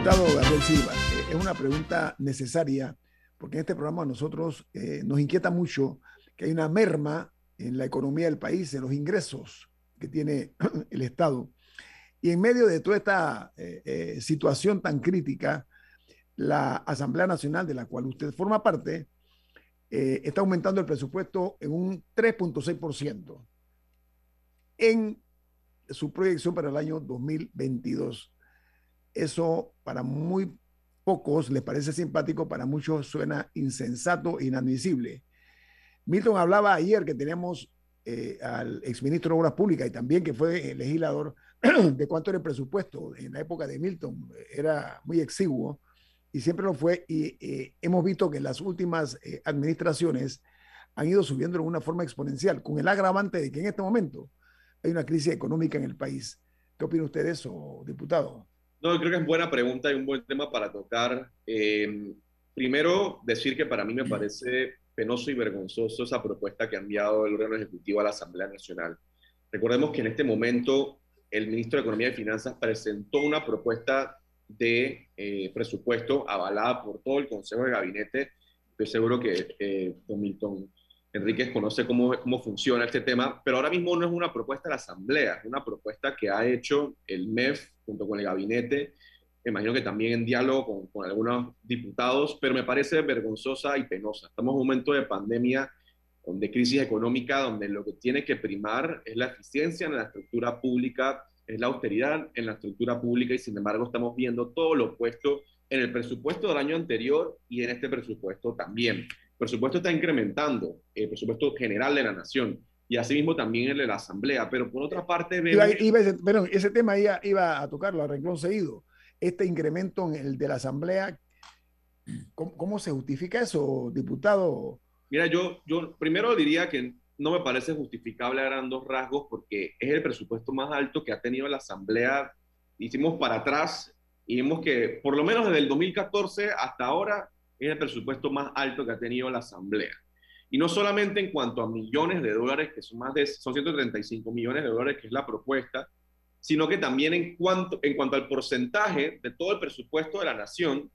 Diputado Gabriel Silva, eh, es una pregunta necesaria porque en este programa a nosotros eh, nos inquieta mucho que hay una merma en la economía del país, en los ingresos que tiene el Estado. Y en medio de toda esta eh, situación tan crítica, la Asamblea Nacional, de la cual usted forma parte, está aumentando el presupuesto en un 3.6% en su proyección para el año 2022. Eso para muy pocos les parece simpático, para muchos suena insensato e inadmisible. Milton hablaba ayer que teníamos eh, al exministro de Obras Públicas y también que fue legislador de cuánto era el presupuesto. En la época de Milton era muy exiguo y siempre lo fue. Y eh, hemos visto que las últimas eh, administraciones han ido subiendo de una forma exponencial, con el agravante de que en este momento hay una crisis económica en el país. ¿Qué opina usted de eso, diputado? No, creo que es buena pregunta y un buen tema para tocar. Eh, primero, decir que para mí me parece penoso y vergonzoso esa propuesta que ha enviado el órgano ejecutivo a la Asamblea Nacional. Recordemos que en este momento el ministro de Economía y Finanzas presentó una propuesta de eh, presupuesto avalada por todo el Consejo de Gabinete. Estoy seguro que eh, Milton Enríquez conoce cómo, cómo funciona este tema, pero ahora mismo no es una propuesta de la Asamblea, es una propuesta que ha hecho el MEF junto con el gabinete, imagino que también en diálogo con, con, algunos diputados, pero me parece vergonzosa y penosa. Estamos en un momento de pandemia, de crisis económica, donde lo que tiene que primar es la eficiencia en la estructura pública, es la austeridad en la estructura pública y sin embargo estamos viendo todo lo opuesto en el presupuesto del año anterior y en este presupuesto también. Presupuesto está incrementando, el presupuesto general de la nación y asimismo también el de la Asamblea. Pero por otra parte, vemos... iba, ese, ese tema iba, iba a tocarlo a renglón seguido. Este incremento en el de la Asamblea, ¿cómo, ¿cómo, se justifica eso, diputado? Mira, yo, yo primero diría que no me parece justificable a grandes rasgos porque es el presupuesto más alto que ha tenido la Asamblea. Hicimos para atrás y vimos que por lo menos desde el 2014 hasta ahora es el presupuesto más alto que ha tenido la Asamblea. Y no solamente en cuanto a millones de dólares, que son más de son 135 millones de dólares, que es la propuesta, sino que también en cuanto, en cuanto al porcentaje de todo el presupuesto de la nación,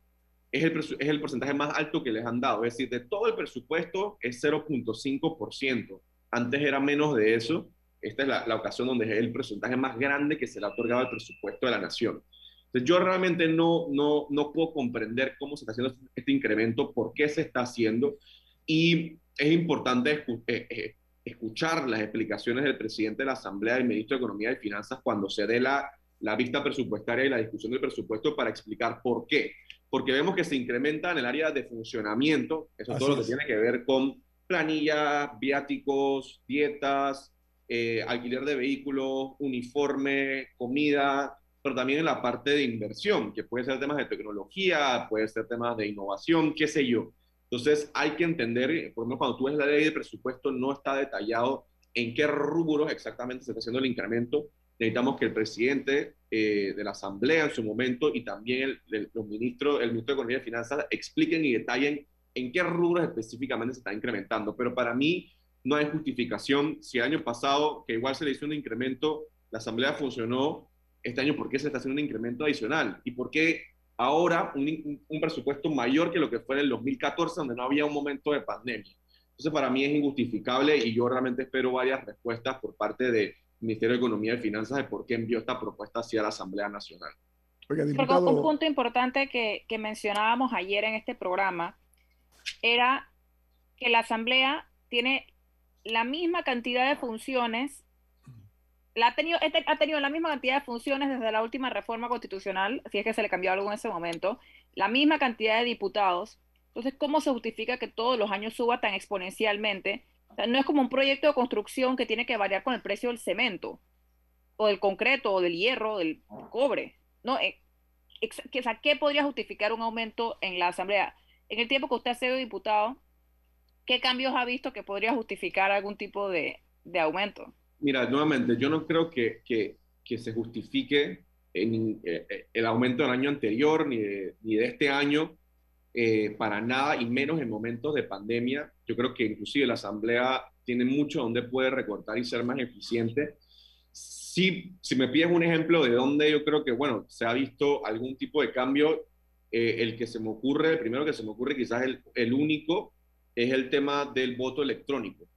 es el, es el porcentaje más alto que les han dado. Es decir, de todo el presupuesto es 0.5%. Antes era menos de eso. Esta es la, la, ocasión donde es el porcentaje más grande que se le ha otorgado al presupuesto de la nación. Entonces, yo realmente no, no, no puedo comprender cómo se está haciendo este incremento, por qué se está haciendo. Y es importante eh, eh, escuchar las explicaciones del presidente de la Asamblea, del ministro de Economía y Finanzas, cuando se dé la, la vista presupuestaria y la discusión del presupuesto para explicar por qué. Porque vemos que se incrementa en el área de funcionamiento, eso es todo lo que tiene que ver con planilla, viáticos, dietas, eh, alquiler de vehículos, uniforme, comida, pero también en la parte de inversión, que puede ser temas de tecnología, puede ser temas de innovación, qué sé yo. Entonces hay que entender, por ejemplo, cuando tú ves la ley de presupuesto, no está detallado en qué rubros exactamente se está haciendo el incremento. Necesitamos que el presidente eh, de la Asamblea en su momento y también el, los ministros, el ministro de Economía y Finanzas expliquen y detallen en qué rubros específicamente se está incrementando. Pero para mí no hay justificación si el año pasado, que igual se le hizo un incremento, la Asamblea funcionó, este año, ¿por qué se está haciendo un incremento adicional? ¿Y por qué ahora un, un, presupuesto mayor que lo que fue en el 2014, donde no había un momento de pandemia. Entonces, para mí es injustificable y yo realmente espero varias respuestas por parte del Ministerio de Economía y Finanzas de por qué envió esta propuesta hacia la Asamblea Nacional. Un punto importante que, que mencionábamos ayer en este programa era que la Asamblea tiene la misma cantidad de funciones ha, tenido, este, ha tenido la misma cantidad de funciones desde la última reforma constitucional, si es que se le cambió algo en ese momento, la misma cantidad de diputados. Entonces, ¿cómo se justifica que todos los años suba tan exponencialmente? no es como un proyecto de construcción que tiene que variar con el precio del cemento, o del concreto, o del hierro, o del cobre. No, eh, ¿qué podría justificar un aumento en la Asamblea? En el tiempo que usted ha sido diputado, ¿qué cambios ha visto que podría justificar algún tipo de aumento? Mira, nuevamente, yo no creo que, que, que se justifique en, eh, eh, el aumento del año anterior ni de, ni de este año eh, para nada y menos en momentos de pandemia. Yo creo que inclusive la Asamblea tiene mucho donde puede recortar y ser más eficiente. Si, si me pides un ejemplo de donde yo creo que, bueno, se ha visto algún tipo de cambio, el que se me ocurre, el primero que se me ocurre, quizás el, el único, es el tema del voto electrónico.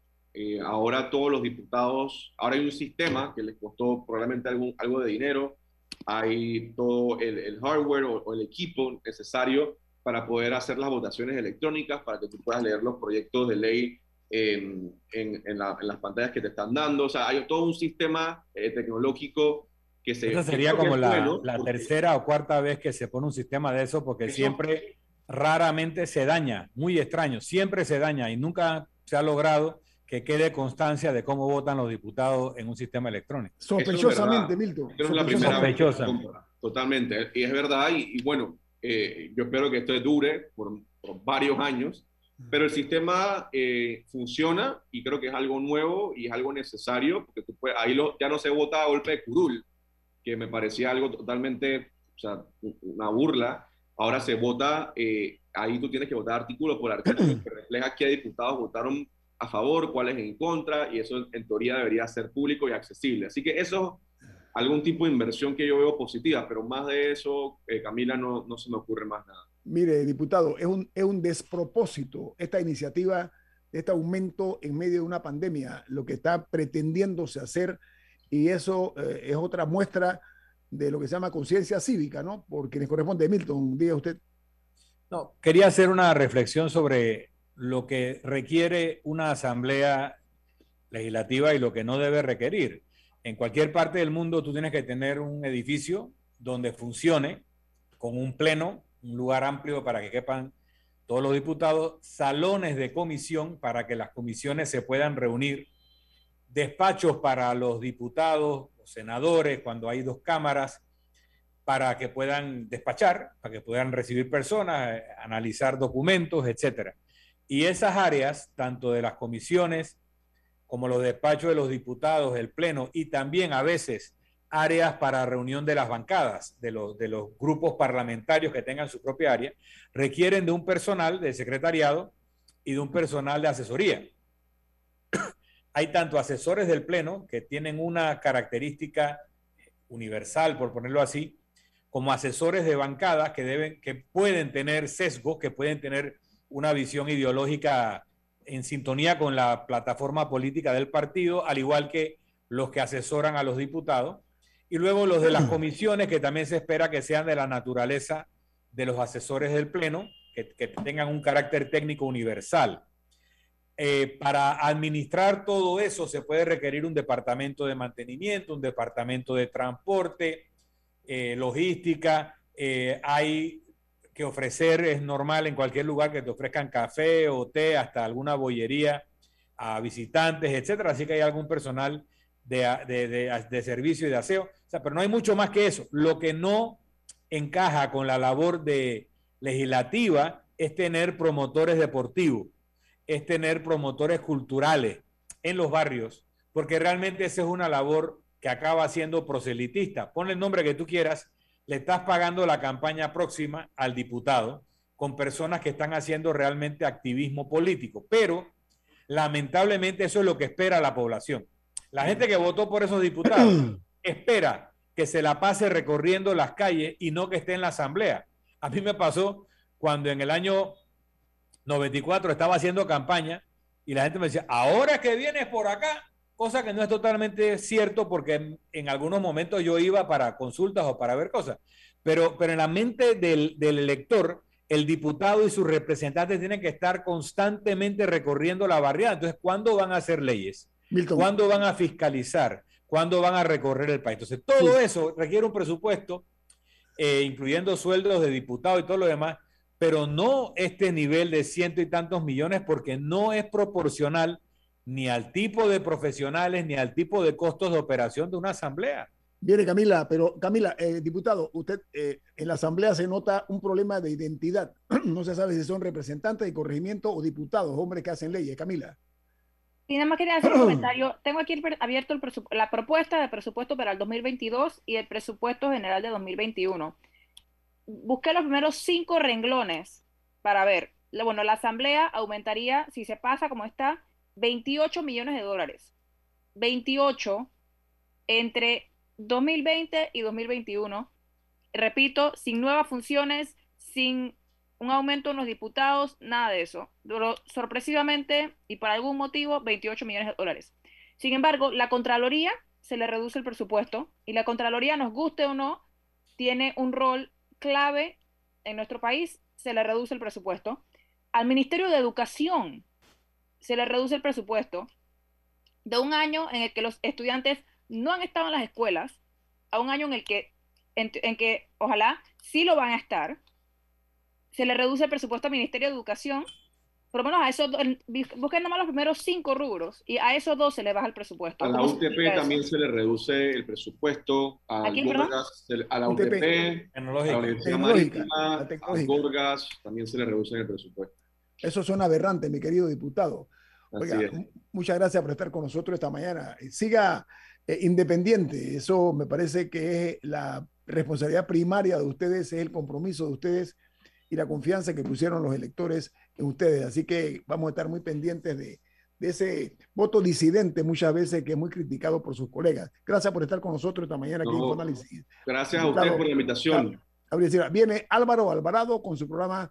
Eh, ahora todos los diputados, ahora hay un sistema que les costó probablemente algún, algo de dinero, hay todo el, hardware o, el equipo necesario para poder hacer las votaciones electrónicas, para que tú puedas leer los proyectos de ley en, en, las pantallas que te están dando. O sea, hay todo un sistema eh, tecnológico que se... Esa sería como la, la tercera o cuarta vez que se pone un sistema de eso, porque siempre, raramente se daña, muy extraño, siempre se daña y nunca se ha logrado que quede constancia de cómo votan los diputados en un sistema electrónico. Sospechosamente, Milton. es la primera Sospechosa. Totalmente. Y es verdad, y, bueno, eh, yo espero que esto dure por, varios años, pero el sistema eh, funciona y creo que es algo nuevo y es algo necesario, porque tú ahí lo, ya no se vota a golpe de curul, que me parecía algo totalmente, o sea, una burla. Ahora se vota, eh, ahí tú tienes que votar artículo por artículo, que refleja qué diputados votaron a favor, cuáles en contra, y eso en teoría debería ser público y accesible. Así que eso algún tipo de inversión que yo veo positiva, pero más de eso, eh, Camila, no, no, se me ocurre más nada. Mire, diputado, es un, es un despropósito esta iniciativa, este aumento en medio de una pandemia, lo que está pretendiéndose hacer, y eso eh, es otra muestra de lo que se llama conciencia cívica, ¿no? Por quienes corresponde. Milton, diga usted. No, quería hacer una reflexión sobre lo que requiere una asamblea legislativa y lo que no debe requerir. En cualquier parte del mundo tú tienes que tener un edificio donde funcione con un pleno, un lugar amplio para que quepan todos los diputados, salones de comisión para que las comisiones se puedan reunir, despachos para los diputados, los senadores, cuando hay dos cámaras, para que puedan despachar, para que puedan recibir personas, eh, analizar documentos, etcétera. Y esas áreas, tanto de las comisiones como los despachos de los diputados, el Pleno y también a veces áreas para reunión de las bancadas, de los, de los grupos parlamentarios que tengan su propia área, requieren de un personal de secretariado y de un personal de asesoría. Hay tanto asesores del Pleno que tienen una característica universal, por ponerlo así, como asesores de bancadas que deben, que pueden tener sesgos, que pueden tener una visión ideológica en sintonía con la plataforma política del partido, al igual que los que asesoran a los diputados, y luego los de las comisiones, que también se espera que sean de la naturaleza de los asesores del Pleno, que, tengan un carácter técnico universal. eh, para administrar todo eso se puede requerir un departamento de mantenimiento, un departamento de transporte, eh, logística. Eh, hay que ofrecer, es normal en cualquier lugar que te ofrezcan café o té, hasta alguna bollería a visitantes, etcétera. Así que hay algún personal de, de, servicio y de aseo. Pero no hay mucho más que eso. Lo que no encaja con la labor de legislativa es tener promotores deportivos es tener promotores culturales en los barrios, porque realmente esa es una labor que acaba siendo proselitista. Ponle el nombre que tú quieras, le estás pagando la campaña próxima al diputado con personas que están haciendo realmente activismo político, pero lamentablemente eso es lo que espera la población. La gente que votó por esos diputados espera que se la pase recorriendo las calles y no que esté en la asamblea. A mí me pasó cuando en el año 94 estaba haciendo campaña y la gente me decía, ahora que vienes por acá, cosa que no es totalmente cierto porque en, algunos momentos yo iba para consultas o para ver cosas, pero, pero en la mente del, elector, el diputado y sus representantes tienen que estar constantemente recorriendo la barriada. Entonces, ¿cuándo van a hacer leyes? ¿Cuándo van a fiscalizar? ¿Cuándo van a recorrer el país? Entonces, todo eso requiere un presupuesto, eh, incluyendo sueldos de diputados y todo lo demás, pero no este nivel de ciento y tantos millones porque no es proporcional ni al tipo de profesionales ni al tipo de costos de operación de una asamblea. Viene Camila, pero Camila, eh, diputado, usted eh, en la asamblea se nota un problema de identidad. no se sabe si son representantes de corregimiento o diputados, hombres que hacen leyes. Camila. Y nada más quería hacer un comentario. Tengo aquí abierto el la propuesta de presupuesto para el 2022 y el presupuesto general de 2021 busqué los primeros cinco renglones para ver. Bueno, la asamblea aumentaría, si se pasa como está, 28 millones de dólares. 28 entre 2020 y 2021. Repito, sin nuevas funciones, sin un aumento en los diputados, nada de eso. Sorpresivamente y por algún motivo, 28 millones de dólares. Sin embargo, la Contraloría se le reduce el presupuesto y la Contraloría, nos guste o no, tiene un rol clave en nuestro país, se le reduce el presupuesto. Al Ministerio de Educación se le reduce el presupuesto de un año en el que los estudiantes no han estado en las escuelas a un año en el que, en, en que ojalá sí lo van a estar. Se le reduce el presupuesto al Ministerio de Educación por lo menos a esos busquen nomás los primeros cinco rubros y a esos dos se le baja el presupuesto. A la UTP también se le reduce el presupuesto, a, ¿A, a la UTP, a la Universidad Marítima, a Gorgas también se le reduce el presupuesto. Eso suena aberrante, mi querido diputado. Oiga, muchas gracias por estar con nosotros esta mañana. Siga eh, independiente, eso me parece que es la responsabilidad primaria de ustedes, es el compromiso de ustedes y la confianza que pusieron los electores en ustedes. Así que vamos a estar muy pendientes de, ese voto disidente muchas veces que es muy criticado por sus colegas. Gracias por estar con nosotros esta mañana aquí en Infoanálisis. Gracias a ustedes por la invitación. Viene Álvaro Alvarado con su programa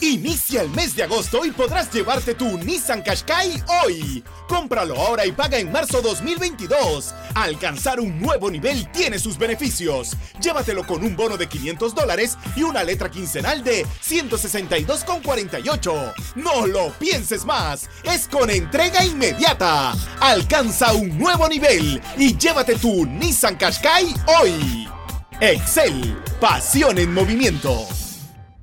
Inicia el mes de agosto y podrás llevarte tu Nissan Qashqai hoy. Cómpralo ahora y paga en marzo 2022. Alcanzar un nuevo nivel tiene sus beneficios. Llévatelo con un bono de 500 dólares y una letra quincenal de 162,48. No lo pienses más. Es con entrega inmediata. Alcanza un nuevo nivel y llévate tu Nissan Qashqai hoy. Excel, pasión en movimiento.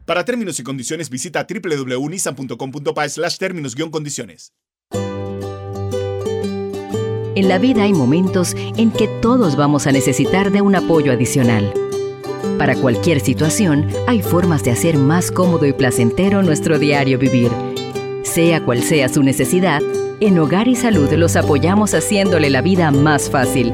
Para términos y condiciones visita www.nissan.com.pa slash términos-condiciones. En la vida hay momentos en que todos vamos a necesitar de un apoyo adicional. Para cualquier situación, hay formas de hacer más cómodo y placentero nuestro diario vivir. Sea cual sea su necesidad, En Hogar y Salud los apoyamos haciéndole la vida más fácil,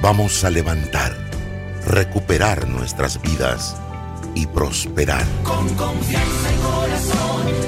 vamos a levantar, recuperar nuestras vidas y prosperar. Con confianza y corazón.